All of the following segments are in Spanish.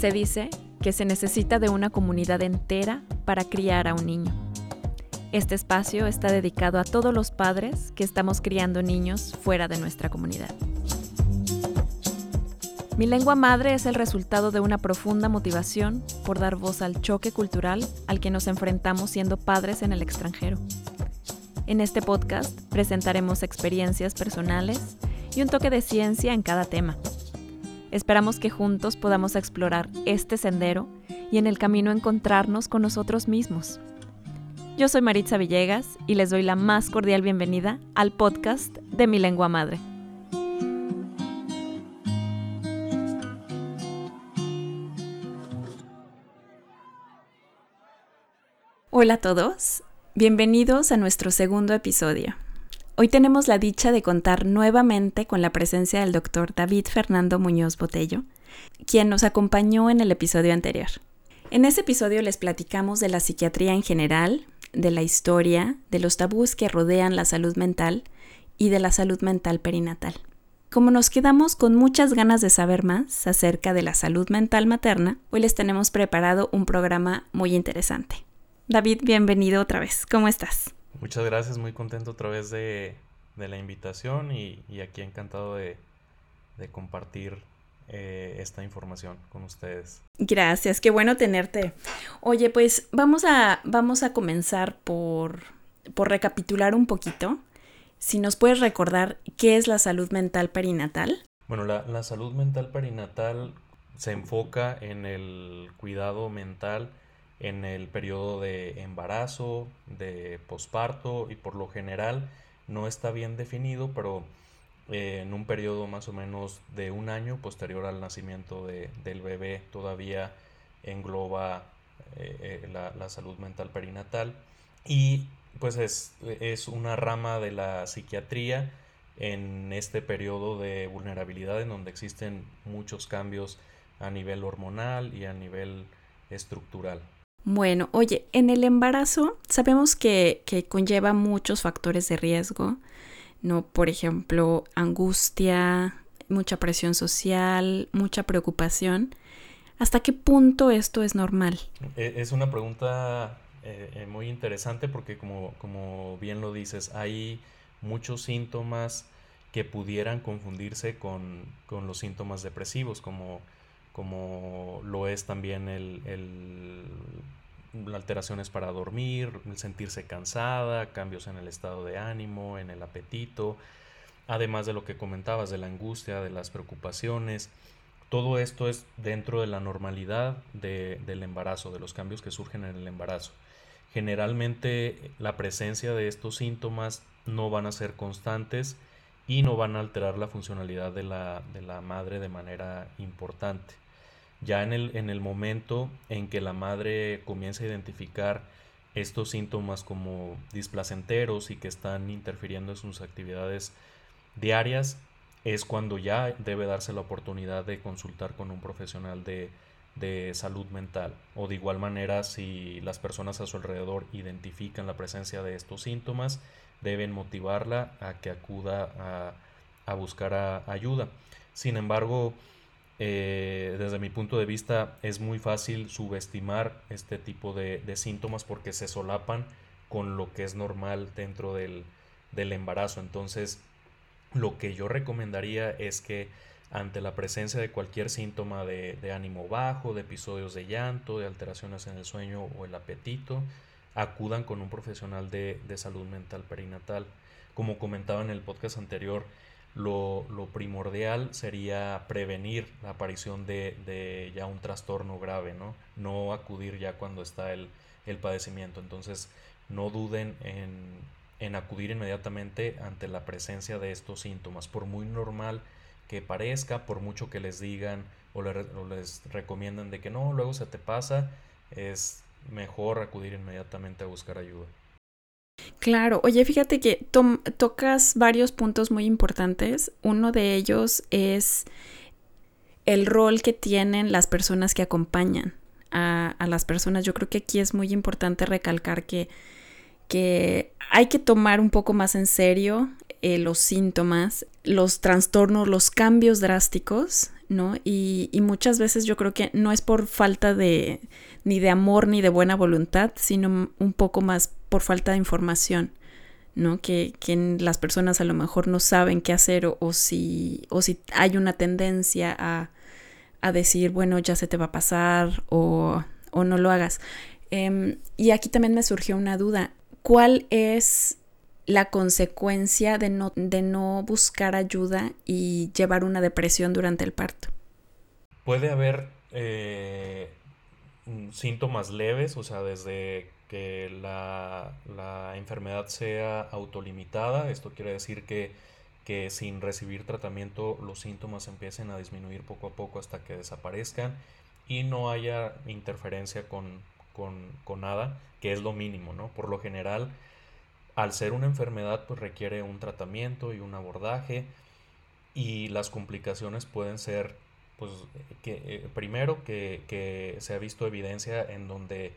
Se dice que se necesita de una comunidad entera para criar a un niño. Este espacio está dedicado a todos los padres que estamos criando niños fuera de nuestra comunidad. Mi lengua madre es el resultado de una profunda motivación por dar voz al choque cultural al que nos enfrentamos siendo padres en el extranjero. En este podcast presentaremos experiencias personales y un toque de ciencia en cada tema. Esperamos que juntos podamos explorar este sendero y en el camino encontrarnos con nosotros mismos. Yo soy Maritza Villegas y les doy la más cordial bienvenida al podcast de Mi Lengua Madre. Hola a todos, bienvenidos a nuestro segundo episodio. Hoy tenemos la dicha de contar nuevamente con la presencia del doctor David Fernando Muñoz Botello, quien nos acompañó en el episodio anterior. En ese episodio les platicamos de la psiquiatría en general, de la historia, de los tabús que rodean la salud mental y de la salud mental perinatal. Como nos quedamos con muchas ganas de saber más acerca de la salud mental materna, hoy les tenemos preparado un programa muy interesante. David, bienvenido otra vez. ¿Cómo estás? Muchas gracias, muy contento otra vez de, la invitación y, aquí encantado de, compartir eh, esta información con ustedes. Gracias, qué bueno tenerte. Oye, pues vamos a, vamos a comenzar por, por recapitular un poquito. Si nos puedes recordar qué es la salud mental perinatal. Bueno, la, la salud mental perinatal se enfoca en el cuidado mental en el periodo de embarazo, de posparto y por lo general no está bien definido, pero eh, en un periodo más o menos de un año posterior al nacimiento del bebé todavía engloba eh, eh, la, salud mental perinatal y pues es, es una rama de la psiquiatría en este periodo de vulnerabilidad en donde existen muchos cambios a nivel hormonal y a nivel estructural. Bueno, oye, en el embarazo sabemos que, conlleva muchos factores de riesgo, ¿no? Por ejemplo, angustia, mucha presión social, mucha preocupación. ¿Hasta qué punto esto es normal? E, es una pregunta eh, eh, muy interesante porque como, como bien lo dices, hay muchos síntomas que pudieran confundirse con, con los síntomas depresivos, como como lo es también el, alteraciones para dormir, sentirse cansada, cambios en el estado de ánimo, en el apetito, además de lo que comentabas, de la angustia, de las preocupaciones. Todo esto es dentro de la normalidad del embarazo, de los cambios que surgen en el embarazo. Generalmente la presencia de estos síntomas no van a ser constantes y no van a alterar la funcionalidad de la, de la madre de manera importante. Ya en el, en el momento en que la madre comienza a identificar estos síntomas como displacenteros y que están interfiriendo en sus actividades diarias, es cuando ya debe darse la oportunidad de consultar con un profesional de, de salud mental. O de igual manera, si las personas a su alrededor identifican la presencia de estos síntomas, deben motivarla a que acuda a, a buscar ayuda. Sin embargo, eh, desde mi punto de vista es muy fácil subestimar este tipo de, síntomas porque se solapan con lo que es normal dentro del, embarazo. Entonces, lo que yo recomendaría es que ante la presencia de cualquier síntoma de, ánimo bajo, de episodios de llanto, de alteraciones en el sueño o el apetito, acudan con un profesional de, de salud mental perinatal. Como comentaba en el podcast anterior, lo, primordial sería prevenir la aparición de, ya un trastorno grave, ¿no? No acudir ya cuando está el, padecimiento. Entonces, no duden en, acudir inmediatamente ante la presencia de estos síntomas, por muy normal que parezca, por mucho que les digan o, o les recomiendan de que no, luego se te pasa, es mejor acudir inmediatamente a buscar ayuda. Claro, oye, fíjate que tocas varios puntos muy importantes. Uno de ellos es el rol que tienen las personas que acompañan a, las personas. Yo creo que aquí es muy importante recalcar que, que hay que tomar un poco más en serio eh, los síntomas, los trastornos, los cambios drásticos ¿no? Y, muchas veces yo creo que no es por falta de ni de amor ni de buena voluntad, sino un poco más por falta de información, ¿no? Que, las personas a lo mejor no saben qué hacer o, si, o si hay una tendencia a, decir, bueno, ya se te va a pasar o, no lo hagas. Em, y aquí también me surgió una duda. ¿Cuál es la consecuencia de no, de no buscar ayuda y llevar una depresión durante el parto? Puede haber eh, síntomas leves, o sea, desde que la, enfermedad sea autolimitada, esto quiere decir que, que, sin recibir tratamiento los síntomas empiecen a disminuir poco a poco hasta que desaparezcan y no haya interferencia con, con, con nada, que es lo mínimo, ¿no? Por lo general, al ser una enfermedad pues requiere un tratamiento y un abordaje y las complicaciones pueden ser pues que eh, primero que, se ha visto evidencia en donde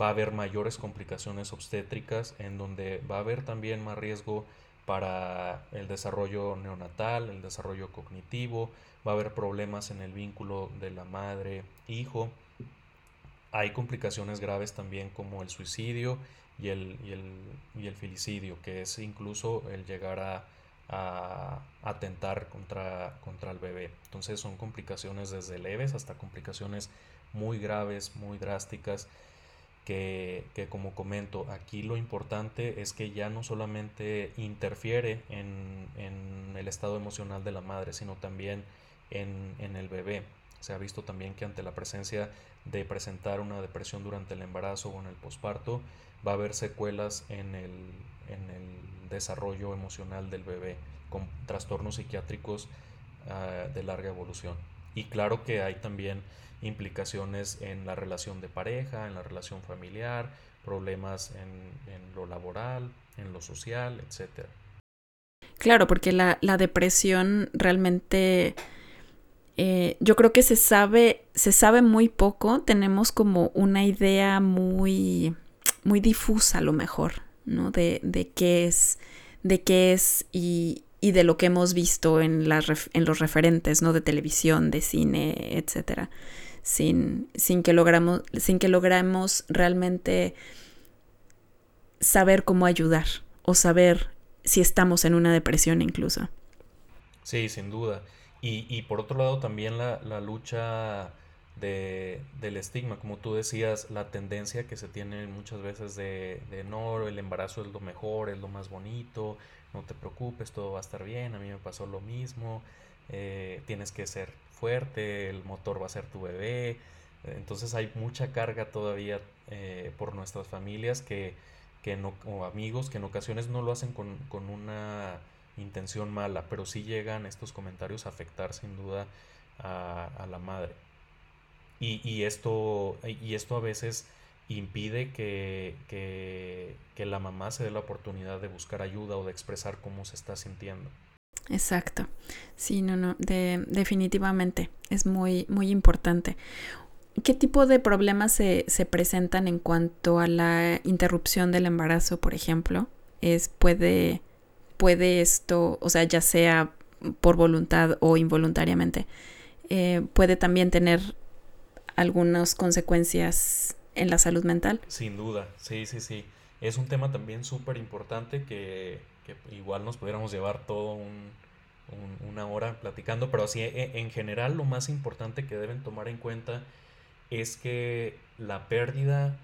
va a haber mayores complicaciones obstétricas en donde va a haber también más riesgo para el desarrollo neonatal, el desarrollo cognitivo, va a haber problemas en el vínculo de la madre-hijo. Hay complicaciones graves también como el suicidio y el, y el, y el filicidio, que es incluso el llegar a, a atentar contra, contra el bebé. Entonces son complicaciones desde leves hasta complicaciones muy graves, muy drásticas, que, que, como comento, aquí lo importante es que ya no solamente interfiere en, en el estado emocional de la madre, sino también en, en, el bebé. Se ha visto también que ante la presencia de presentar una depresión durante el embarazo o en el posparto, va a haber secuelas en el, en el desarrollo emocional del bebé con trastornos psiquiátricos ah, de larga evolución. Y claro que hay también implicaciones en la relación de pareja, en la relación familiar, problemas en, en lo laboral, en lo social, etc. Claro, porque la, la depresión realmente eh, yo creo que se sabe, se sabe muy poco, tenemos como una idea muy muy difusa a lo mejor, ¿no? De, de qué es, de qué es y, y de lo que hemos visto en, las, en los referentes, ¿no? De televisión, de cine, etcétera. Sin, sin, que logramos, sin que logramos realmente saber cómo ayudar o saber si estamos en una depresión incluso. Sí, sin duda. Y, y por otro lado también la, la lucha de, del estigma, como tú decías, la tendencia que se tiene muchas veces de, de, no, el embarazo es lo mejor, es lo más bonito, no te preocupes, todo va a estar bien, a mí me pasó lo mismo, eh, tienes que ser fuerte, el motor va a ser tu bebé, entonces hay mucha carga todavía eh, por nuestras familias que, que no, o amigos que en ocasiones no lo hacen con, con una intención mala, pero sí llegan estos comentarios a afectar sin duda a, a la madre. Y, y, esto, y esto a veces impide que, que, la mamá se dé la oportunidad de buscar ayuda o de expresar cómo se está sintiendo. Exacto. Sí, no, no, de, definitivamente es muy, muy importante. ¿Qué tipo de problemas se, se, presentan en cuanto a la interrupción del embarazo, por ejemplo? Es, puede, puede esto, o sea, ya sea por voluntad o involuntariamente, eh, puede también tener algunas consecuencias en la salud mental. Sin duda, sí, sí, sí. Es un tema también súper importante que, igual nos pudiéramos llevar todo un, una hora platicando, pero así e, en general lo más importante que deben tomar en cuenta es que la pérdida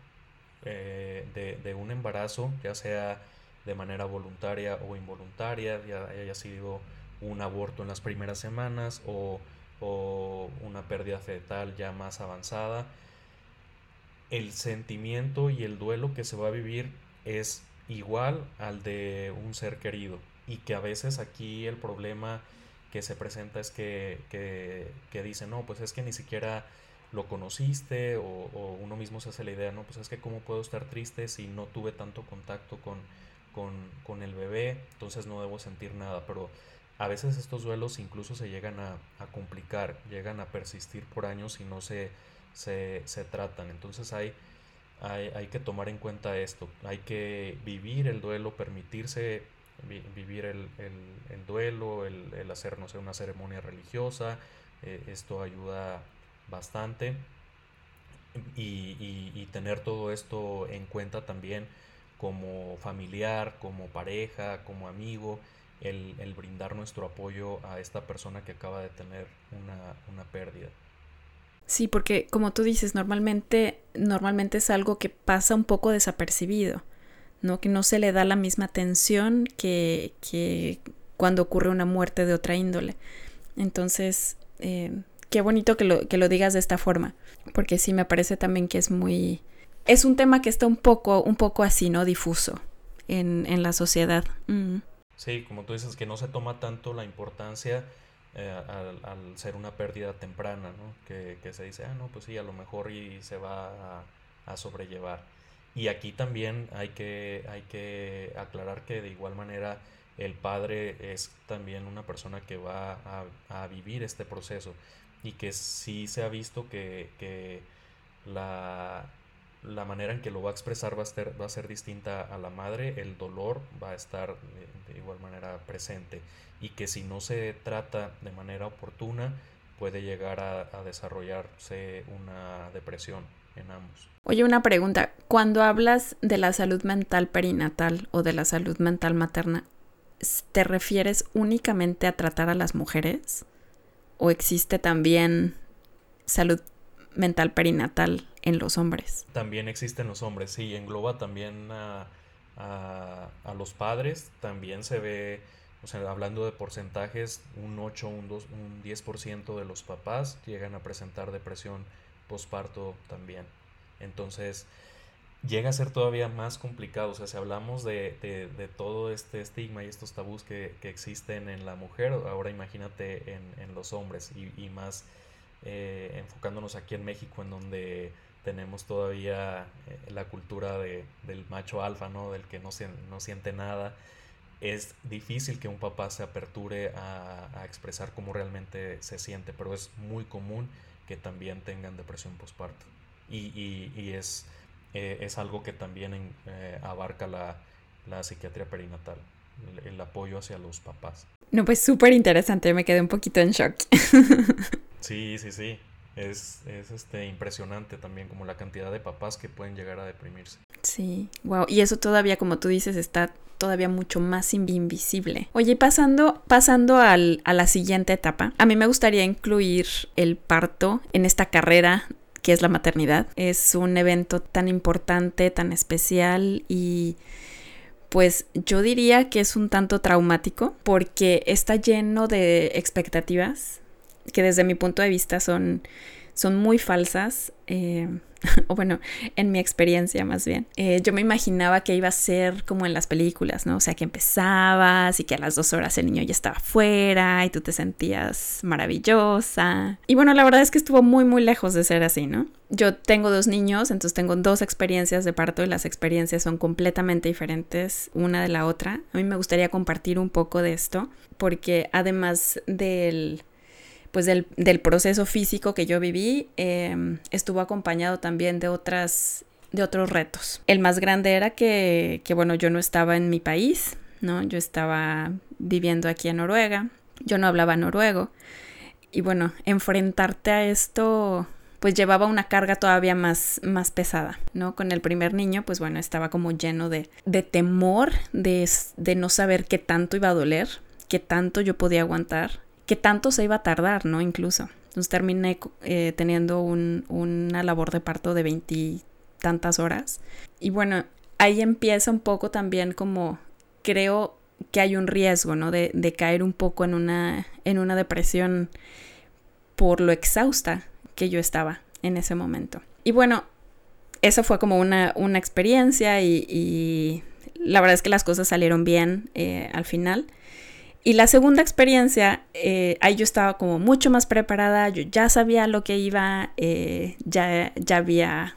eh, de, de, un embarazo, ya sea de manera voluntaria o involuntaria, ya haya sido un aborto en las primeras semanas o o una pérdida fetal ya más avanzada, el sentimiento y el duelo que se va a vivir es igual al de un ser querido. Y que a veces aquí el problema que se presenta es que, que, que dice, no, pues es que ni siquiera lo conociste o, uno mismo se hace la idea, no, pues es que cómo puedo estar triste si no tuve tanto contacto con, con, con el bebé, entonces no debo sentir nada, pero a veces estos duelos incluso se llegan a, complicar, llegan a persistir por años y no se, se, tratan. Entonces hay, hay, que tomar en cuenta esto, hay que vivir el duelo, permitirse vivir el, duelo, el, el, hacer, una ceremonia religiosa, eh, esto ayuda bastante. Y, tener todo esto en cuenta también como familiar, como pareja, como amigo, el, brindar nuestro apoyo a esta persona que acaba de tener una, una pérdida. Sí, porque como tú dices, normalmente, normalmente es algo que pasa un poco desapercibido, ¿no? Que no se le da la misma atención que, que cuando ocurre una muerte de otra índole. Entonces, eh, qué bonito que lo, que lo digas de esta forma, porque sí me parece también que es muy... Es un tema que está un poco, un poco así, ¿no? Difuso en, en la sociedad. Mm. Sí, como tú dices, que no se toma tanto la importancia eh, al, ser una pérdida temprana, ¿no? Que, se dice, ah, no, pues sí, a lo mejor y se va a, sobrellevar. Y aquí también hay que, hay que aclarar que de igual manera el padre es también una persona que va a, vivir este proceso y que sí se ha visto que, la, la, manera en que lo va a expresar va a, ser, va a ser distinta a la madre, el dolor va a estar de igual manera presente y que si no se trata de manera oportuna puede llegar a, desarrollarse una depresión en ambos. Oye, una pregunta. Cuando hablas de la salud mental perinatal o de la salud mental materna, ¿te refieres únicamente a tratar a las mujeres? ¿O existe también salud mental perinatal en los hombres? También existe en los hombres, sí, engloba también a, los padres, también se ve o sea, hablando de porcentajes, un 8, un, 2, un 10% de los papás llegan a presentar depresión postparto también. Entonces, llega a ser todavía más complicado. O sea, si hablamos de, de, todo este estigma y estos tabús que, que, existen en la mujer, ahora imagínate en, en los hombres y más eh, enfocándonos aquí en México, en donde tenemos todavía eh, la cultura de, del macho alfa, ¿no? Del que no, siente nada es difícil que un papá se aperture a, expresar cómo realmente se siente, pero es muy común que también tengan depresión postparto. Y, eh, es, algo que también abarca la, psiquiatría perinatal, el, apoyo hacia los papás. No, pues súper interesante, me quedé un poquito en shock. sí, sí, sí. Es, es, este, impresionante también como la cantidad de papás que pueden llegar a deprimirse. Sí, wow. Y eso todavía, como tú dices, está todavía mucho más invisible. Oye, pasando, pasando al, a la siguiente etapa, a mí me gustaría incluir el parto en esta carrera que es la maternidad. Es un evento tan importante, tan especial y pues yo diría que es un tanto traumático porque está lleno de expectativas que desde mi punto de vista son, son muy falsas. Eh, o bueno, en mi experiencia más bien, eh, yo me imaginaba que iba a ser como en las películas, ¿no? O sea, que empezabas y que a las dos horas el niño ya estaba fuera y tú te sentías maravillosa. Y bueno, la verdad es que estuvo muy, muy lejos de ser así, ¿no? Yo tengo dos niños, entonces tengo dos experiencias de parto y las experiencias son completamente diferentes una de la otra. A mí me gustaría compartir un poco de esto porque además del pues del, proceso físico que yo viví, em, estuvo acompañado también de otras de otros retos. El más grande era que, que, bueno, yo no estaba en mi país, ¿no? Yo estaba viviendo aquí en Noruega, yo no hablaba noruego. Y bueno, enfrentarte a esto pues llevaba una carga todavía más, más pesada, ¿no? Con el primer niño, pues bueno, estaba como lleno de, de temor, de, de no saber qué tanto iba a doler, qué tanto yo podía aguantar, que tanto se iba a tardar, ¿no? Incluso. Entonces terminé eh, teniendo una labor de parto de veintitantas horas. Y bueno, ahí empieza un poco también como creo que hay un riesgo, ¿no? De, caer un poco en una, en una depresión por lo exhausta que yo estaba en ese momento. Y bueno, eso fue como una, una experiencia y, la verdad es que las cosas salieron bien eh, al final. Y la segunda experiencia, eh, ahí yo estaba como mucho más preparada, yo ya sabía lo que iba, eh, ya, ya había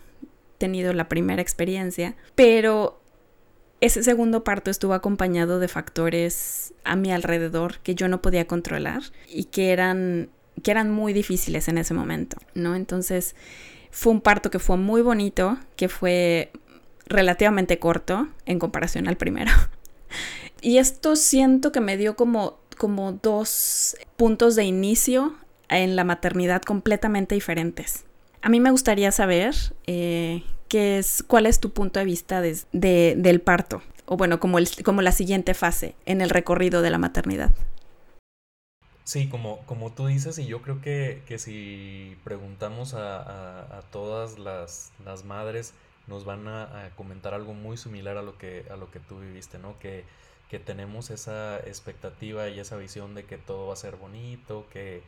tenido la primera experiencia, pero ese segundo parto estuvo acompañado de factores a mi alrededor que yo no podía controlar y que eran, que eran muy difíciles en ese momento, ¿no? Entonces fue un parto que fue muy bonito, que fue relativamente corto en comparación al primero. Y esto siento que me dio como, como dos puntos de inicio en la maternidad completamente diferentes. A mí me gustaría saber eh, qué es, cuál es tu punto de vista del parto, o bueno, como, como la siguiente fase en el recorrido de la maternidad. Sí, como, como tú dices, y yo creo que, si preguntamos a, todas las, madres, nos van a, comentar algo muy similar a lo que, a lo que tú viviste, ¿no? Que, que tenemos esa expectativa y esa visión de que todo va a ser bonito, que,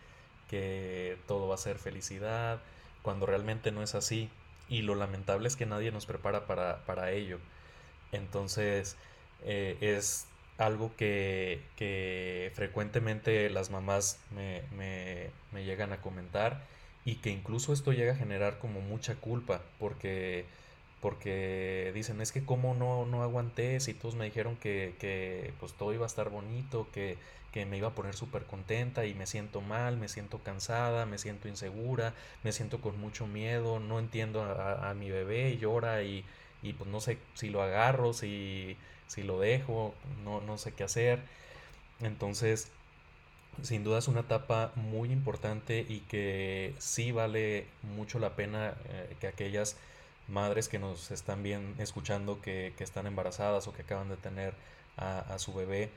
que todo va a ser felicidad, cuando realmente no es así. Y lo lamentable es que nadie nos prepara para, para ello. Entonces, eh, es algo que, frecuentemente las mamás me, llegan a comentar y que incluso esto llega a generar como mucha culpa porque, porque dicen es que como no, no aguanté si todos me dijeron que, pues todo iba a estar bonito, que, me iba a poner súper contenta y me siento mal, me siento cansada, me siento insegura, me siento con mucho miedo, no entiendo a, mi bebé, llora y, y pues no sé si lo agarro, si si lo dejo, no, no sé qué hacer. Entonces, sin duda es una etapa muy importante y que sí vale mucho la pena eh, que aquellas madres que nos están bien escuchando, que, están embarazadas o que acaban de tener a, su bebé,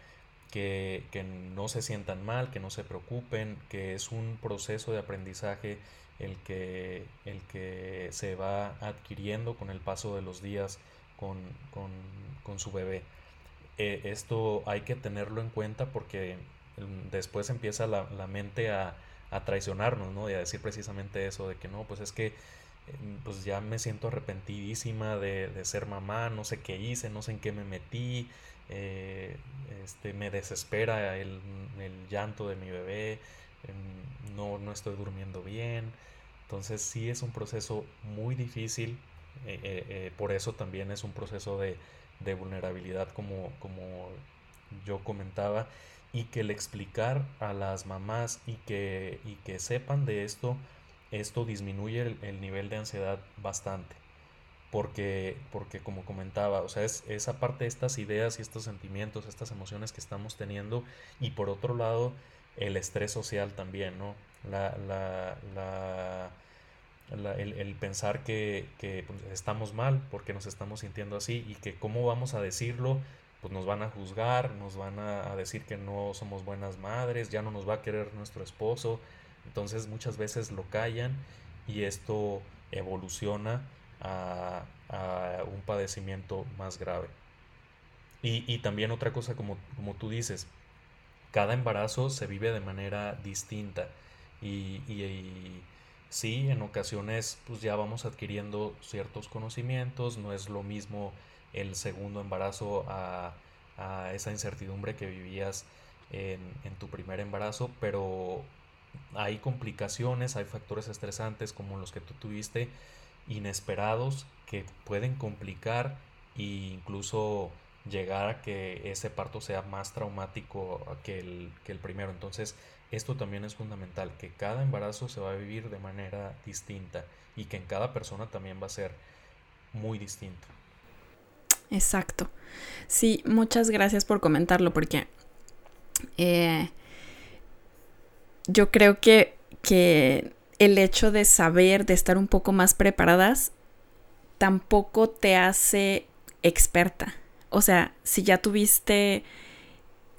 que, que, no se sientan mal, que no se preocupen, que es un proceso de aprendizaje el que, el que se va adquiriendo con el paso de los días con, su bebé. Eh, esto hay que tenerlo en cuenta porque mm, después empieza la, mente a, traicionarnos, ¿no? Y a decir precisamente eso, de que no, pues es que pues ya me siento arrepentidísima de, ser mamá, no sé qué hice, no sé en qué me metí, eh, este, me desespera el, llanto de mi bebé, em, no, no estoy durmiendo bien. Entonces sí es un proceso muy difícil, eh, eh, por eso también es un proceso de, vulnerabilidad como, como yo comentaba y que el explicar a las mamás y que, y que sepan de esto, esto disminuye el, nivel de ansiedad bastante. Porque, porque como comentaba, o sea, es esa parte de estas ideas y estos sentimientos, estas emociones que estamos teniendo y por otro lado el estrés social también, ¿no? La, la, la el, pensar que, pues, estamos mal porque nos estamos sintiendo así y que cómo vamos a decirlo, pues nos van a juzgar, nos van a, decir que no somos buenas madres, ya no nos va a querer nuestro esposo. Entonces muchas veces lo callan y esto evoluciona a, un padecimiento más grave. Y, también otra cosa como, como tú dices, cada embarazo se vive de manera distinta y Sí, en ocasiones pues ya vamos adquiriendo ciertos conocimientos, no es lo mismo el segundo embarazo a, esa incertidumbre que vivías en, tu primer embarazo, pero hay complicaciones, hay factores estresantes como los que tú tuviste, inesperados, que pueden complicar e incluso llegar a que ese parto sea más traumático que el, que el primero. Entonces, esto también es fundamental, que cada embarazo se va a vivir de manera distinta y que en cada persona también va a ser muy distinto. Exacto. Sí, muchas gracias por comentarlo porque eh, yo creo que, que el hecho de saber, de estar un poco más preparadas, tampoco te hace experta. O sea, si ya tuviste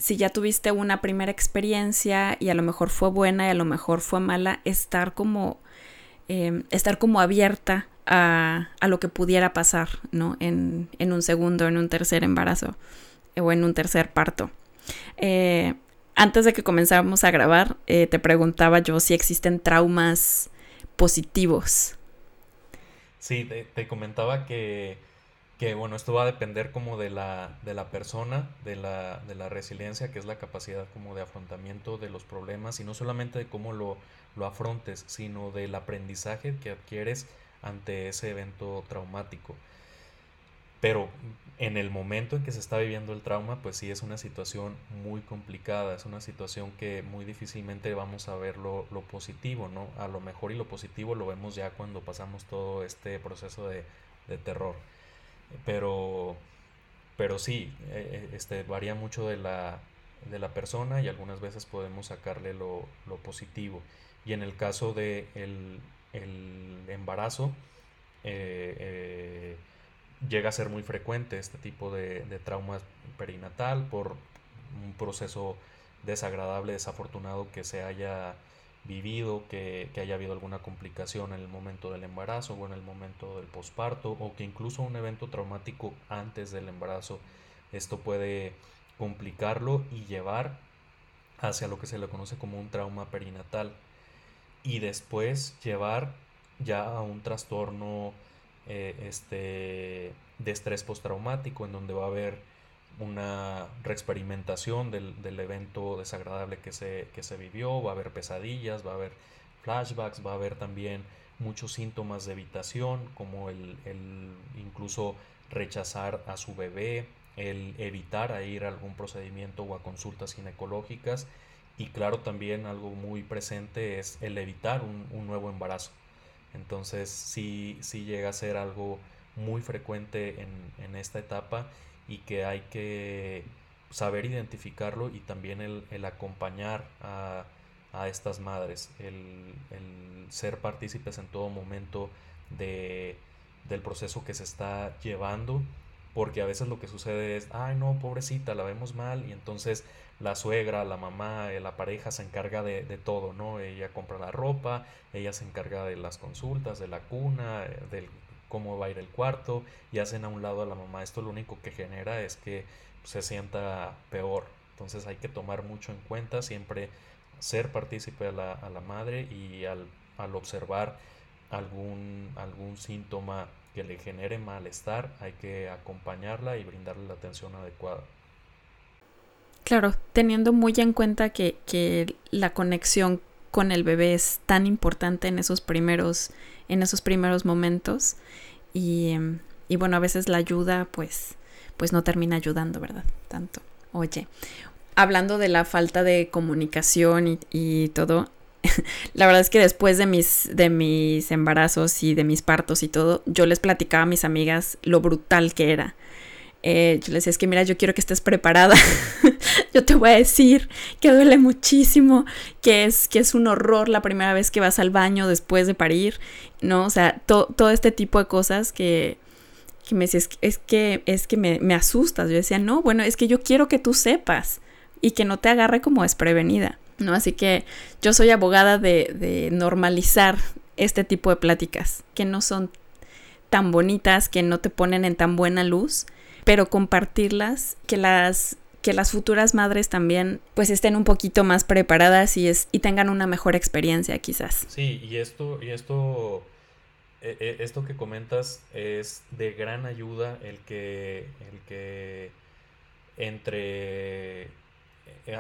si ya tuviste una primera experiencia y a lo mejor fue buena y a lo mejor fue mala, estar como, em, estar como abierta a, lo que pudiera pasar, ¿no? En, un segundo, en un tercer embarazo eh, o en un tercer parto. Eh, antes de que comenzáramos a grabar, eh, te preguntaba yo si existen traumas positivos. Sí, te comentaba que que bueno, esto va a depender como de la, de la persona, de la, de la resiliencia, que es la capacidad como de afrontamiento de los problemas, y no solamente de cómo lo, lo afrontes, sino del aprendizaje que adquieres ante ese evento traumático. Pero en el momento en que se está viviendo el trauma, pues sí es una situación muy complicada, es una situación que muy difícilmente vamos a ver lo, lo positivo, ¿no? A lo mejor y lo positivo lo vemos ya cuando pasamos todo este proceso de, de terror. Pero, pero sí, eh, eh, este, varía mucho de la, de la persona y algunas veces podemos sacarle lo, positivo. Y en el caso de el, embarazo, eh, eh, llega a ser muy frecuente este tipo de, de trauma perinatal por un proceso desagradable, desafortunado que se haya vivido, que, haya habido alguna complicación en el momento del embarazo o en el momento del posparto o que incluso un evento traumático antes del embarazo, esto puede complicarlo y llevar hacia lo que se le conoce como un trauma perinatal. Y después llevar ya a un trastorno eh, este, de estrés postraumático en donde va a haber una reexperimentación del, del, evento desagradable que se, que se vivió, va a haber pesadillas, va a haber flashbacks, va a haber también muchos síntomas de evitación, como el, el incluso rechazar a su bebé, el evitar a ir a algún procedimiento o a consultas ginecológicas y claro también algo muy presente es el evitar un, un nuevo embarazo. Entonces sí, sí llega a ser algo muy frecuente en, en esta etapa y que hay que saber identificarlo y también el, acompañar a, estas madres, el, ser partícipes en todo momento de, del proceso que se está llevando, porque a veces lo que sucede es, ay no, pobrecita, la vemos mal y entonces la suegra, la mamá, eh, la pareja se encarga de, de todo, ¿no? Ella compra la ropa, ella se encarga de las consultas, de la cuna, eh, del cómo va a ir el cuarto y hacen a un lado a la mamá. Esto lo único que genera es que se sienta peor. Entonces hay que tomar mucho en cuenta siempre ser partícipe a la, a la madre y al, al, observar algún, algún síntoma que le genere malestar, hay que acompañarla y brindarle la atención adecuada. Claro, teniendo muy en cuenta que, que la conexión con el bebé es tan importante en esos primeros, en esos primeros momentos. Y, y bueno, a veces la ayuda, pues, pues no termina ayudando, ¿verdad? Tanto. Oye, hablando de la falta de comunicación y, y todo, la verdad es que después de mis, de mis embarazos y de mis partos y todo, yo les platicaba a mis amigas lo brutal que era. Eh, yo les decía, es que mira, yo quiero que estés preparada. yo te voy a decir que duele muchísimo, que es, que es un horror la primera vez que vas al baño después de parir, ¿no? O sea, todo este tipo de cosas que, que me decías, es que, es que me, me asustas. Yo decía, no, bueno, es que yo quiero que tú sepas y que no te agarre como desprevenida, ¿no? Así que yo soy abogada de, de normalizar este tipo de pláticas, que no son tan bonitas, que no te ponen en tan buena luz pero compartirlas, que las que las futuras madres también pues estén un poquito más preparadas y, es, y tengan una mejor experiencia quizás. Sí, y esto, y esto, e, e, esto que comentas es de gran ayuda el que, el que entre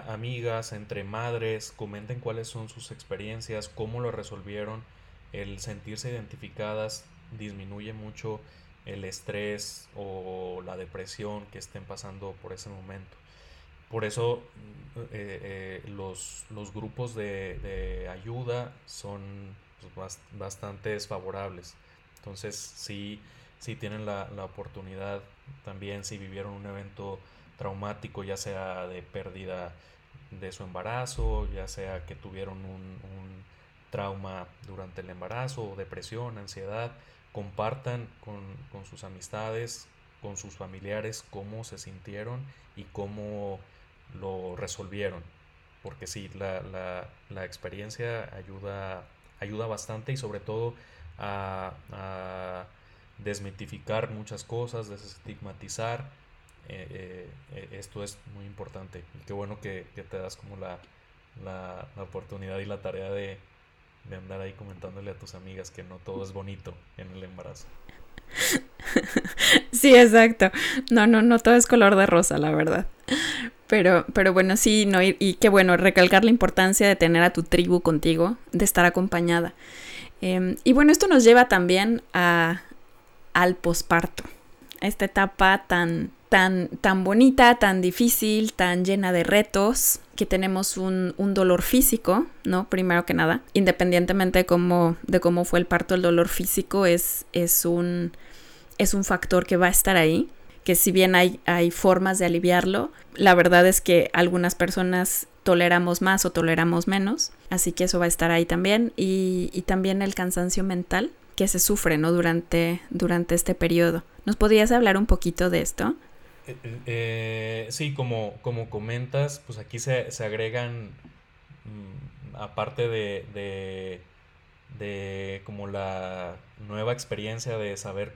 amigas, entre madres, comenten cuáles son sus experiencias, cómo lo resolvieron, el sentirse identificadas disminuye mucho el estrés o la depresión que estén pasando por ese momento. Por eso eh, eh, los, grupos de, ayuda son pues, bastante favorables. Entonces, si sí tienen la, oportunidad también, si vivieron un evento traumático, ya sea de pérdida de su embarazo, ya sea que tuvieron un, trauma durante el embarazo, depresión, ansiedad, compartan con, sus amistades, con sus familiares, cómo se sintieron y cómo lo resolvieron. Porque sí, la, experiencia ayuda, ayuda bastante y sobre todo a, desmitificar muchas cosas, desestigmatizar. Eh, eh, esto es muy importante y qué bueno que, te das como la, la oportunidad y la tarea de, de andar ahí comentándole a tus amigas que no todo es bonito en el embarazo. Sí, exacto. No, no, no todo es color de rosa, la verdad. Pero, pero bueno, sí, no, y, qué bueno, recalcar la importancia de tener a tu tribu contigo, de estar acompañada. Em, y bueno, esto nos lleva también a, al posparto, a esta etapa tan, tan, tan bonita, tan difícil, tan llena de retos, que tenemos un, dolor físico, ¿no? Primero que nada, independientemente de cómo, de cómo fue el parto, el dolor físico es, es, un, es un factor que va a estar ahí, que si bien hay, hay formas de aliviarlo, la verdad es que algunas personas toleramos más o toleramos menos, así que eso va a estar ahí también y, y también el cansancio mental que se sufre ¿no? durante, durante este periodo. ¿Nos podrías hablar un poquito de esto? Eh, eh, sí, como, como comentas, pues aquí se, agregan, mm, aparte de, de, de, como la nueva experiencia de saber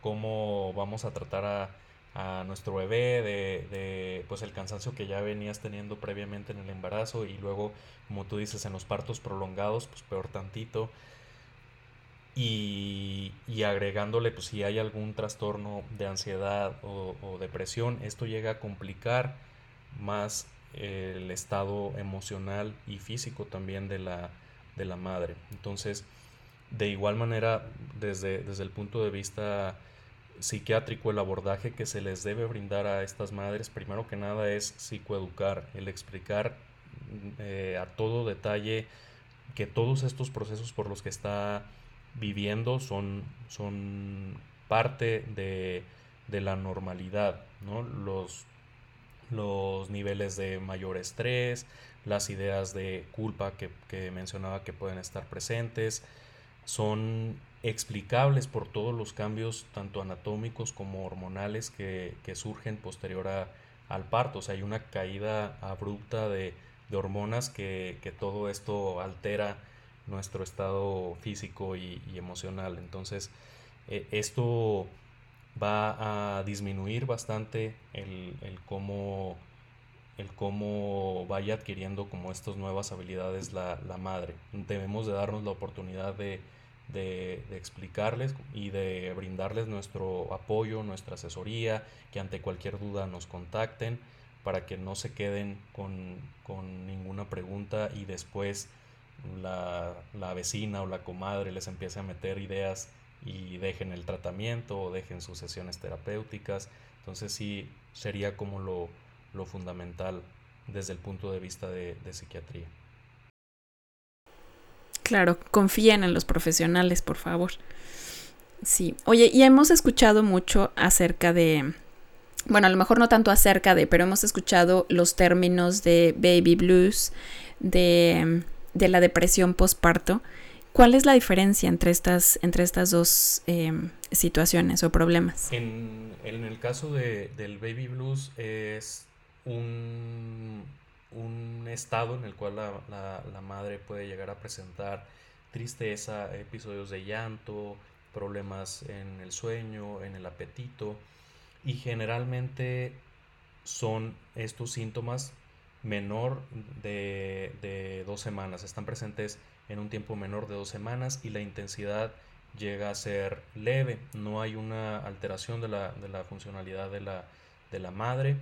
cómo vamos a tratar a, a nuestro bebé, de, de, pues el cansancio que ya venías teniendo previamente en el embarazo y luego, como tú dices, en los partos prolongados, pues peor tantito. Y, y agregándole, pues si hay algún trastorno de ansiedad o, depresión, esto llega a complicar más el estado emocional y físico también de la, de la madre. Entonces, de igual manera, desde, desde el punto de vista psiquiátrico, el abordaje que se les debe brindar a estas madres, primero que nada es psicoeducar, el explicar eh, a todo detalle que todos estos procesos por los que está viviendo son, son parte de, la normalidad, ¿no? Los, los niveles de mayor estrés, las ideas de culpa que, que mencionaba que pueden estar presentes, son explicables por todos los cambios tanto anatómicos como hormonales que, surgen posterior al parto. O sea, hay una caída abrupta de, hormonas que, todo esto altera nuestro estado físico y, emocional. Entonces, e, esto va a disminuir bastante el, el, cómo, el cómo vaya adquiriendo como estas nuevas habilidades la, la madre. Debemos de darnos la oportunidad de de, explicarles y de brindarles nuestro apoyo, nuestra asesoría, que ante cualquier duda nos contacten para que no se queden con, ninguna pregunta y después la, vecina o la comadre les empiece a meter ideas y dejen el tratamiento o dejen sus sesiones terapéuticas. Entonces sí sería como lo, fundamental desde el punto de vista de psiquiatría. Claro, confíen en los profesionales, por favor. Sí, oye, y hemos escuchado mucho acerca de, bueno, a lo mejor no tanto acerca de, pero hemos escuchado los términos de baby blues, de, la depresión postparto. ¿Cuál es la diferencia entre estas, entre estas dos em, situaciones o problemas? En, el caso del baby blues es un, un estado en el cual la, madre puede llegar a presentar tristeza, episodios de llanto, problemas en el sueño, en el apetito y generalmente son estos síntomas menor de, de, dos semanas, están presentes en un tiempo menor de dos semanas y la intensidad llega a ser leve, no hay una alteración de la, de la funcionalidad de la, de la madre.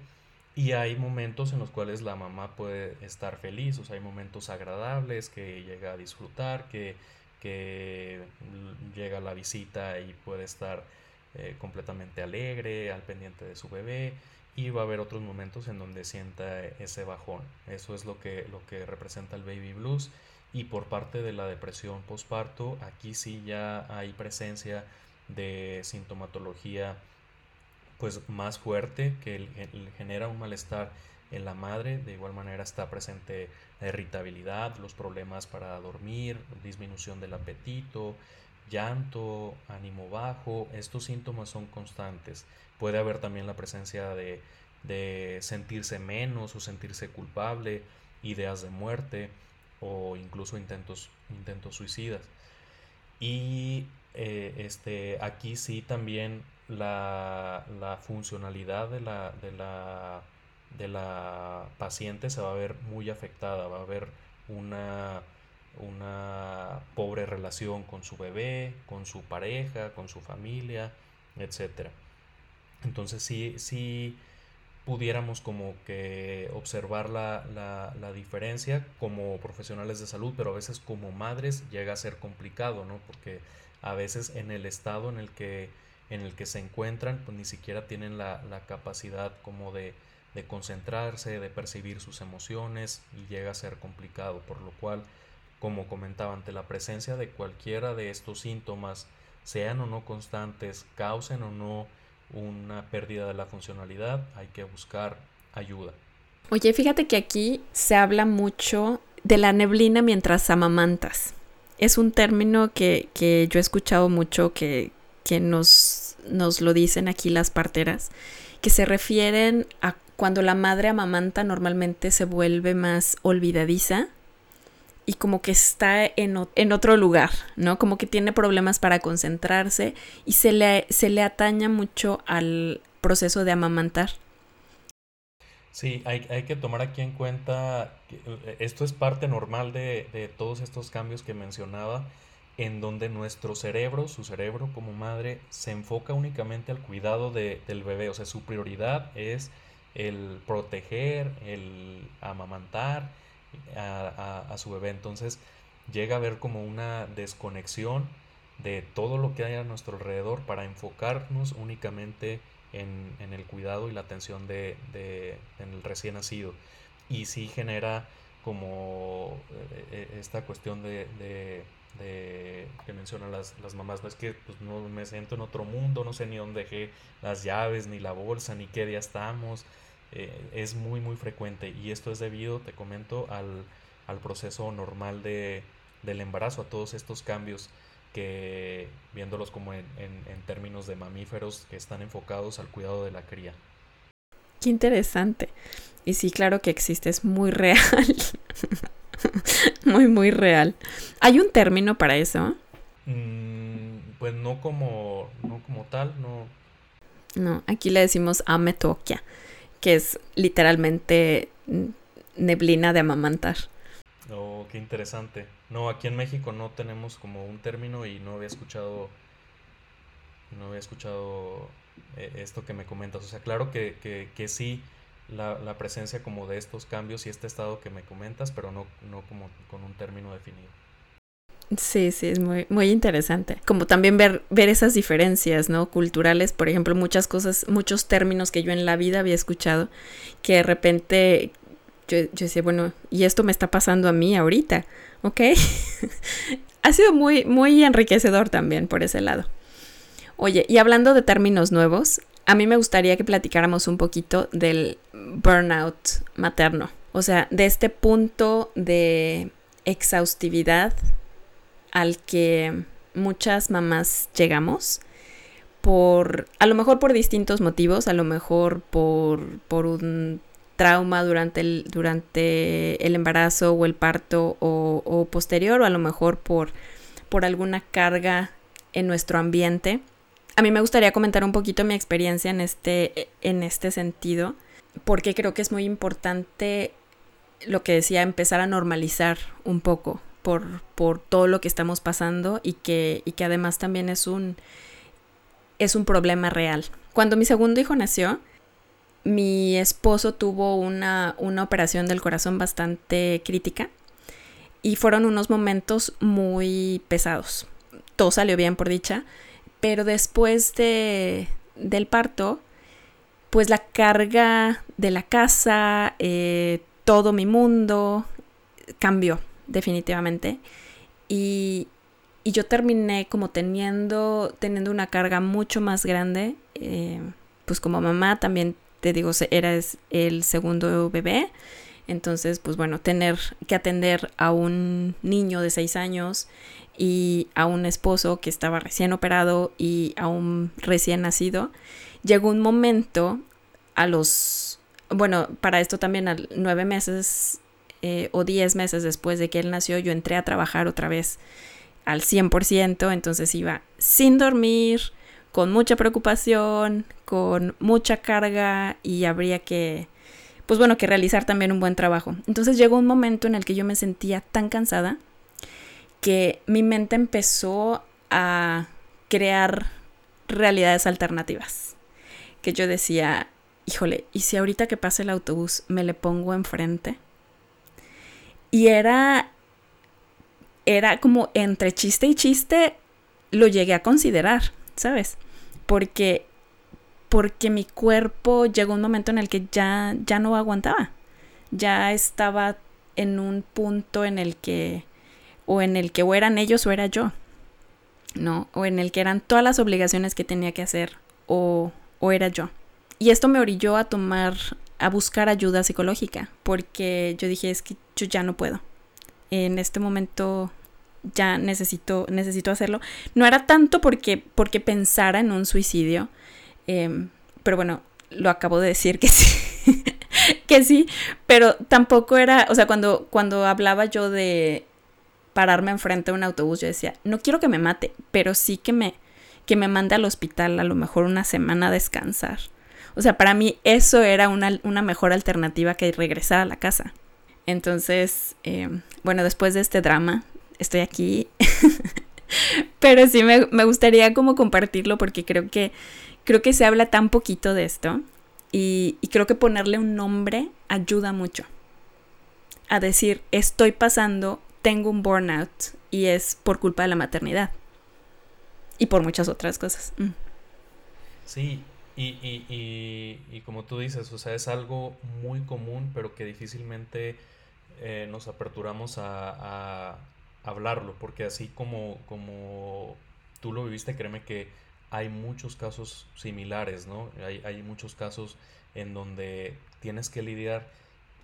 Y hay momentos en los cuales la mamá puede estar feliz, o sea, hay momentos agradables que llega a disfrutar, que, que llega la visita y puede estar eh, completamente alegre, al pendiente de su bebé, y va a haber otros momentos en donde sienta ese bajón. Eso es lo que, lo que representa el baby blues. Y por parte de la depresión postparto, aquí sí ya hay presencia de sintomatología pues más fuerte que genera un malestar en la madre. De igual manera está presente la irritabilidad, los problemas para dormir, disminución del apetito, llanto, ánimo bajo. Estos síntomas son constantes. Puede haber también la presencia de, sentirse menos o sentirse culpable, ideas de muerte o incluso intentos, intentos suicidas. Y eh, este, aquí sí también la, funcionalidad de la, de, la, de la paciente se va a ver muy afectada, va a haber una, una pobre relación con su bebé, con su pareja, con su familia, etc. Entonces sí, sí pudiéramos como que observar la, la, la, diferencia como profesionales de salud, pero a veces como madres llega a ser complicado, ¿no? Porque a veces en el estado en el que en el que se encuentran, pues ni siquiera tienen la, capacidad como de, concentrarse, de percibir sus emociones y llega a ser complicado, por lo cual, como comentaba, ante la presencia de cualquiera de estos síntomas, sean o no constantes, causen o no una pérdida de la funcionalidad, hay que buscar ayuda. Oye, fíjate que aquí se habla mucho de la neblina mientras amamantas. Es un término que, que yo he escuchado mucho que, que nos, nos lo dicen aquí las parteras, que se refieren a cuando la madre amamanta normalmente se vuelve más olvidadiza y como que está en, en, otro lugar, ¿no? Como que tiene problemas para concentrarse y se le, se le ataña mucho al proceso de amamantar. Sí, hay, hay, que tomar aquí en cuenta que eh, esto es parte normal de, de, todos estos cambios que mencionaba, en donde nuestro cerebro, su cerebro como madre, se enfoca únicamente al cuidado de, del bebé, o sea, su prioridad es el proteger, el amamantar a, a, su bebé. Entonces llega a haber como una desconexión de todo lo que hay a nuestro alrededor para enfocarnos únicamente en, en el cuidado y la atención de, de, en el recién nacido. Y sí genera como eh, eh, esta cuestión de, de, de, que mencionan las, las mamás, no es que pues, no me siento en otro mundo, no sé ni dónde dejé las llaves, ni la bolsa, ni qué día estamos. Eh, es muy muy frecuente y esto es debido, te comento, al, al proceso normal de, del embarazo, a todos estos cambios que viéndolos como en, en, en, términos de mamíferos que están enfocados al cuidado de la cría. Qué interesante. Y sí, claro que existe, es muy real. muy, muy real. ¿Hay un término para eso? Mm, pues no como, no como tal, no. No, aquí le decimos ametoquia, que es literalmente neblina de amamantar. Oh, qué interesante. No, aquí en México no tenemos como un término y no había escuchado, no había escuchado eh, esto que me comentas. O sea, claro que, que, que sí, la, la, presencia como de estos cambios y este estado que me comentas, pero no, no como con un término definido. Sí, sí, es muy, interesante. Como también ver, ver esas diferencias, ¿no? Culturales, por ejemplo, muchas cosas, muchos términos que yo en la vida había escuchado, que de repente yo, yo decía, bueno, y esto me está pasando a mí ahorita, ¿ok? ha sido muy, muy enriquecedor también por ese lado. Oye, y hablando de términos nuevos, a mí me gustaría que platicáramos un poquito del burnout materno, o sea, de este punto de exhaustividad al que muchas mamás llegamos por, a lo mejor por distintos motivos, a lo mejor por, por un trauma durante el, durante el embarazo o el parto o, posterior, o a lo mejor por, por alguna carga en nuestro ambiente. A mí me gustaría comentar un poquito mi experiencia en este, en este sentido, porque creo que es muy importante lo que decía, empezar a normalizar un poco por, todo lo que estamos pasando y que, y que además también es un, es un problema real. Cuando mi segundo hijo nació, mi esposo tuvo una, una operación del corazón bastante crítica y fueron unos momentos muy pesados. Todo salió bien por dicha, pero después de, del parto, pues la carga de la casa, eh, todo mi mundo cambió definitivamente. Y, y, yo terminé como teniendo, teniendo una carga mucho más grande. Eh, pues como mamá también te digo, era el segundo bebé. Entonces, pues bueno, tener que atender a un niño de seis años y a un esposo que estaba recién operado y a un recién nacido, llegó un momento a los, bueno, para esto también a nueve meses eh, o diez meses después de que él nació, yo entré a trabajar otra vez al 100%, entonces iba sin dormir, con mucha preocupación, con mucha carga y habría que, pues bueno, que realizar también un buen trabajo. Entonces llegó un momento en el que yo me sentía tan cansada que mi mente empezó a crear realidades alternativas. Que yo decía, híjole, ¿y si ahorita que pase el autobús me le pongo enfrente? Y era, era como entre chiste y chiste, lo llegué a considerar. ¿sabes? Porque, porque mi cuerpo llegó un momento en el que ya, ya no aguantaba. Ya estaba en un punto en el que, o en el que o eran ellos o era yo, ¿no? O en el que eran todas las obligaciones que tenía que hacer, o o era yo. Y esto me orilló a tomar, a buscar ayuda psicológica, porque yo dije, es que yo ya no puedo. En este momento ya necesito, necesito hacerlo. No era tanto porque, porque pensara en un suicidio, em, pero bueno, lo acabo de decir que sí, que sí, pero tampoco era, o sea, cuando, cuando hablaba yo de pararme enfrente de un autobús, yo decía, no quiero que me mate, pero sí que me, que me mande al hospital a lo mejor una semana a descansar. O sea, para mí eso era una, una mejor alternativa que regresar a la casa. Entonces, em, bueno, después de este drama, estoy aquí. Pero sí me, gustaría como compartirlo porque creo que, creo que se habla tan poquito de esto y, creo que ponerle un nombre ayuda mucho. A decir, estoy pasando, tengo un burnout y es por culpa de la maternidad. Y por muchas otras cosas. Mm. Sí, y, y, y, como tú dices, o sea, es algo muy común, pero que difícilmente eh, nos aperturamos a, hablarlo, porque así como, como tú lo viviste, créeme que hay muchos casos similares, ¿no? Hay, hay muchos casos en donde tienes que lidiar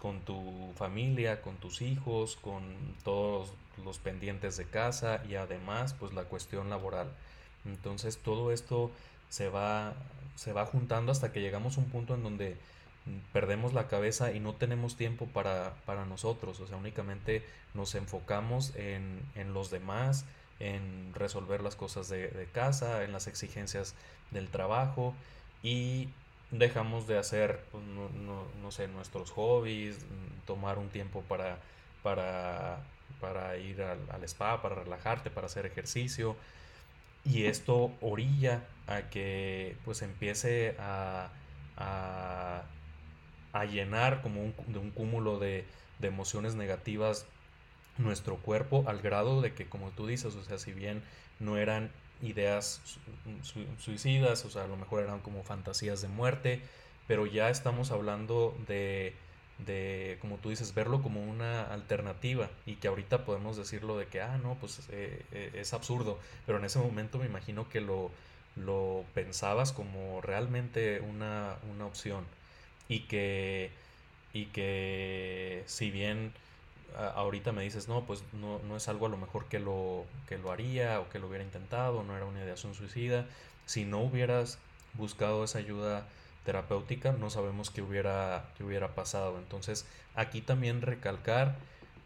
con tu familia, con tus hijos, con todos los pendientes de casa y además pues la cuestión laboral. Entonces todo esto se va, se va juntando hasta que llegamos a un punto en donde perdemos la cabeza y no tenemos tiempo para, nosotros, o sea, únicamente nos enfocamos en, los demás, en resolver las cosas de, casa, en las exigencias del trabajo y dejamos de hacer, pues, no, sé, nuestros hobbies, tomar un tiempo para, para, para ir al, spa, para relajarte, para hacer ejercicio. Y esto orilla a que pues empiece a a llenar como un, de un cúmulo de, emociones negativas nuestro cuerpo al grado de que, como tú dices, o sea, si bien no eran ideas suicidas, o sea, a lo mejor eran como fantasías de muerte, pero ya estamos hablando de, de, como tú dices, verlo como una alternativa y que ahorita podemos decirlo de que, ah, no, pues eh, eh, es absurdo, pero en ese momento me imagino que lo, lo pensabas como realmente una, una opción y que, y que si bien ahorita me dices, no, pues no, no, es algo a lo mejor que lo, que lo haría o que lo hubiera intentado, no era una ideación suicida, si no hubieras buscado esa ayuda terapéutica, no sabemos qué hubiera, qué hubiera pasado. Entonces, aquí también recalcar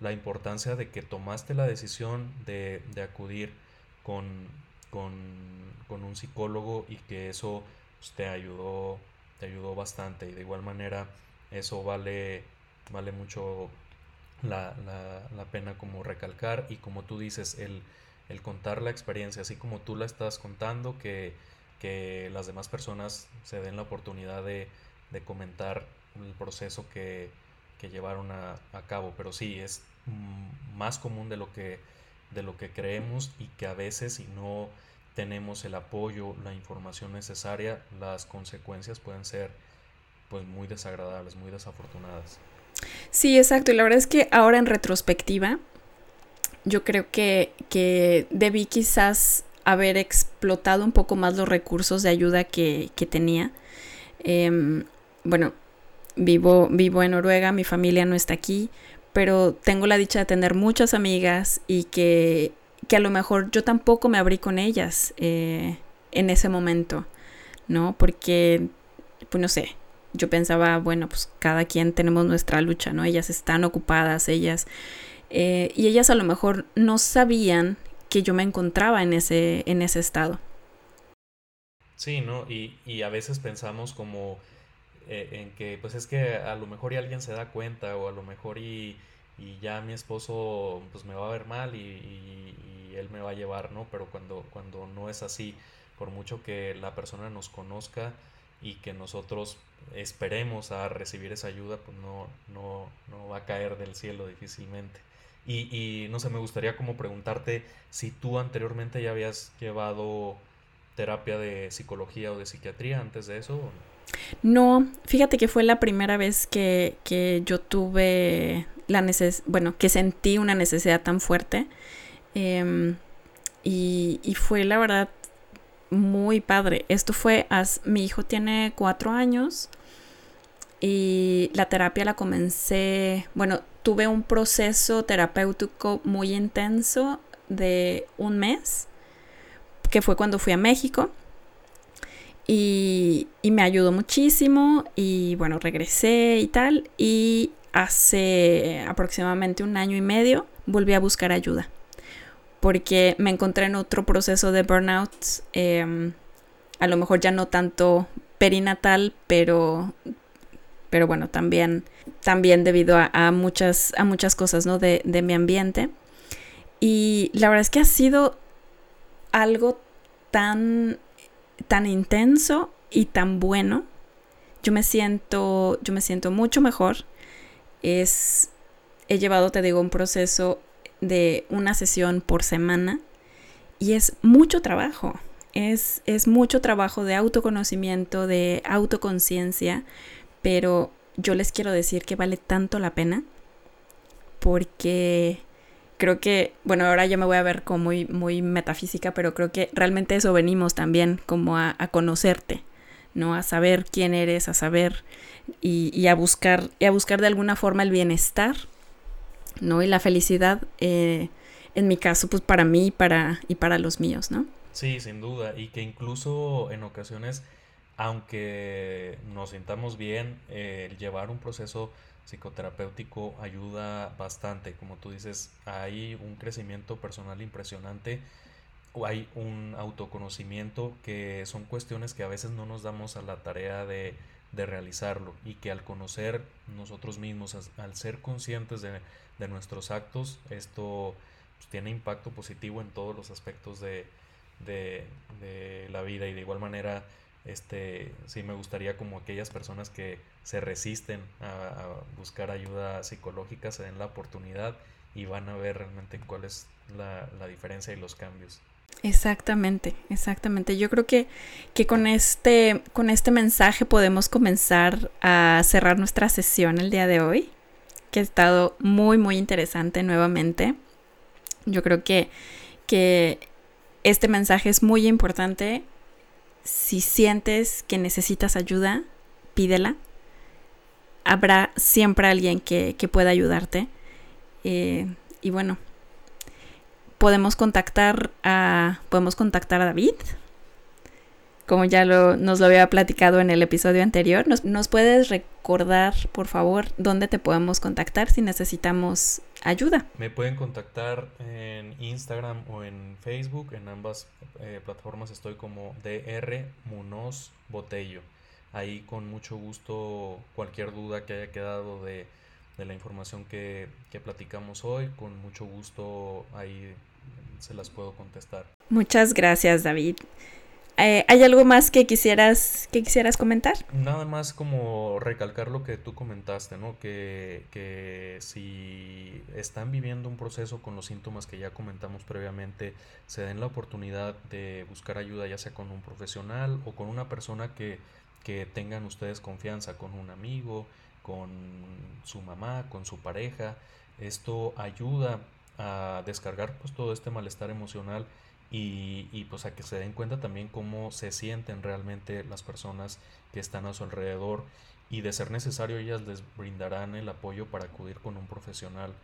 la importancia de que tomaste la decisión de, de acudir con, con, con, un psicólogo y que eso pues, te ayudó te ayudó bastante y de igual manera eso vale, vale mucho la, pena como recalcar y como tú dices, el, contar la experiencia, así como tú la estás contando, que, las demás personas se den la oportunidad de, comentar el proceso que, llevaron a, a, cabo. Pero sí, es más común de lo que, de lo que creemos y que a veces si no tenemos el apoyo, la información necesaria, las consecuencias pueden ser pues muy desagradables, muy desafortunadas. Sí, exacto. Y la verdad es que ahora en retrospectiva, yo creo que, que debí quizás haber explotado un poco más los recursos de ayuda que, tenía. Em, bueno, vivo, vivo en Noruega, mi familia no está aquí, pero tengo la dicha de tener muchas amigas y que que a lo mejor yo tampoco me abrí con ellas eh, en ese momento, ¿no? Porque, pues no sé, yo pensaba, bueno, pues cada quien tenemos nuestra lucha, ¿no? Ellas están ocupadas, ellas... Eh, y ellas a lo mejor no sabían que yo me encontraba en ese, en ese estado. Sí, ¿no? Y, y a veces pensamos como eh, en que, pues es que a lo mejor y alguien se da cuenta o a lo mejor y y ya mi esposo pues me va a ver mal y, él me va a llevar, ¿no? Pero cuando, cuando no es así, por mucho que la persona nos conozca y que nosotros esperemos a recibir esa ayuda, pues no, no, no va a caer del cielo difícilmente. Y, y no sé, me gustaría como preguntarte si tú anteriormente ya habías llevado terapia de psicología o de psiquiatría antes de eso. No, fíjate que fue la primera vez que, que yo tuve la neces bueno, que sentí una necesidad tan fuerte. Em, y, fue la verdad muy padre. Esto fue, mi hijo tiene cuatro años y la terapia la comencé, bueno, tuve un proceso terapéutico muy intenso de un mes, que fue cuando fui a México. Y, me ayudó muchísimo y bueno, regresé y tal. Y hace aproximadamente un año y medio volví a buscar ayuda porque me encontré en otro proceso de burnout, em, a lo mejor ya no tanto perinatal, pero, pero bueno, también, también debido a, muchas, a muchas cosas ¿no? de, de mi ambiente. Y la verdad es que ha sido algo tan, tan intenso y tan bueno. Yo me siento, yo me siento mucho mejor. Es, he llevado, te digo, un proceso de una sesión por semana y es mucho trabajo. Es, es mucho trabajo de autoconocimiento, de autoconciencia, pero yo les quiero decir que vale tanto la pena porque creo que, bueno, ahora yo me voy a ver como muy, muy metafísica, pero creo que realmente eso venimos también, como a, conocerte, ¿no? A saber quién eres, a saber y, a buscar, y a buscar de alguna forma el bienestar ¿no? Y la felicidad, eh, en mi caso, pues para mí para, y para los míos, ¿no? Sí, sin duda. Y que incluso en ocasiones, aunque nos sintamos bien, el llevar un proceso psicoterapéutico ayuda bastante. Como tú dices, hay un crecimiento personal impresionante, hay un autoconocimiento que son cuestiones que a veces no nos damos a la tarea de, de realizarlo y que al conocer nosotros mismos, al ser conscientes de de nuestros actos. Esto pues, tiene impacto positivo en todos los aspectos de, la vida y de igual manera este sí me gustaría como aquellas personas que se resisten a, buscar ayuda psicológica se den la oportunidad y van a ver realmente cuál es la, la diferencia y los cambios. Exactamente, exactamente. Yo creo que, que con, este, con este mensaje podemos comenzar a cerrar nuestra sesión el día de hoy que ha estado muy, muy interesante nuevamente. Yo creo que, que este mensaje es muy importante. Si sientes que necesitas ayuda, pídela. Habrá siempre alguien que, pueda ayudarte. Eh, y bueno, podemos contactar a. Podemos contactar a David como ya lo, nos lo había platicado en el episodio anterior. ¿Nos, ¿Nos, puedes recordar, por favor, dónde te podemos contactar si necesitamos ayuda? Me pueden contactar en Instagram o en Facebook. En ambas eh, plataformas estoy como DR Munoz Botello. Ahí con mucho gusto cualquier duda que haya quedado de, de la información que, que platicamos hoy, con mucho gusto ahí se las puedo contestar. Muchas gracias, David. Eh, ¿Hay algo más que quisieras, que quisieras comentar? Nada más como recalcar lo que tú comentaste, ¿no? Que, que si están viviendo un proceso con los síntomas que ya comentamos previamente, se den la oportunidad de buscar ayuda ya sea con un profesional o con una persona que, que tengan ustedes confianza, con un amigo, con su mamá, con su pareja. Esto ayuda a descargar pues todo este malestar emocional y, y, pues a que se den cuenta también cómo se sienten realmente las personas que están a su alrededor y de ser necesario ellas les brindarán el apoyo para acudir con un profesional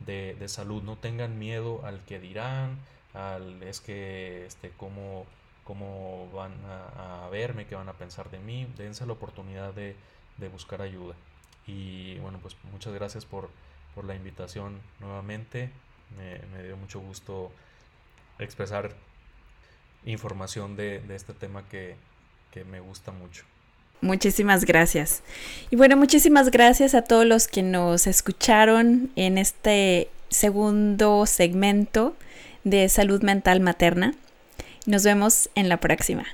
de, de salud. No tengan miedo al que dirán, al es que este cómo, cómo van a, verme, qué van a pensar de mí. Dense la oportunidad de, de buscar ayuda. Y bueno, pues muchas gracias por, por la invitación nuevamente. Me, me dio mucho gusto expresar información de, este tema que, que me gusta mucho. Muchísimas gracias. Y bueno, muchísimas gracias a todos los que nos escucharon en este segundo segmento de salud mental materna. Nos vemos en la próxima.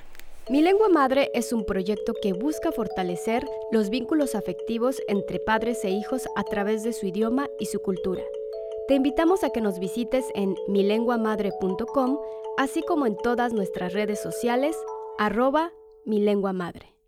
Mi lengua madre es un proyecto que busca fortalecer los vínculos afectivos entre padres e hijos a través de su idioma y su cultura. Te invitamos a que nos visites en milenguamadre.com, así como en todas nuestras redes sociales, arroba milenguamadre.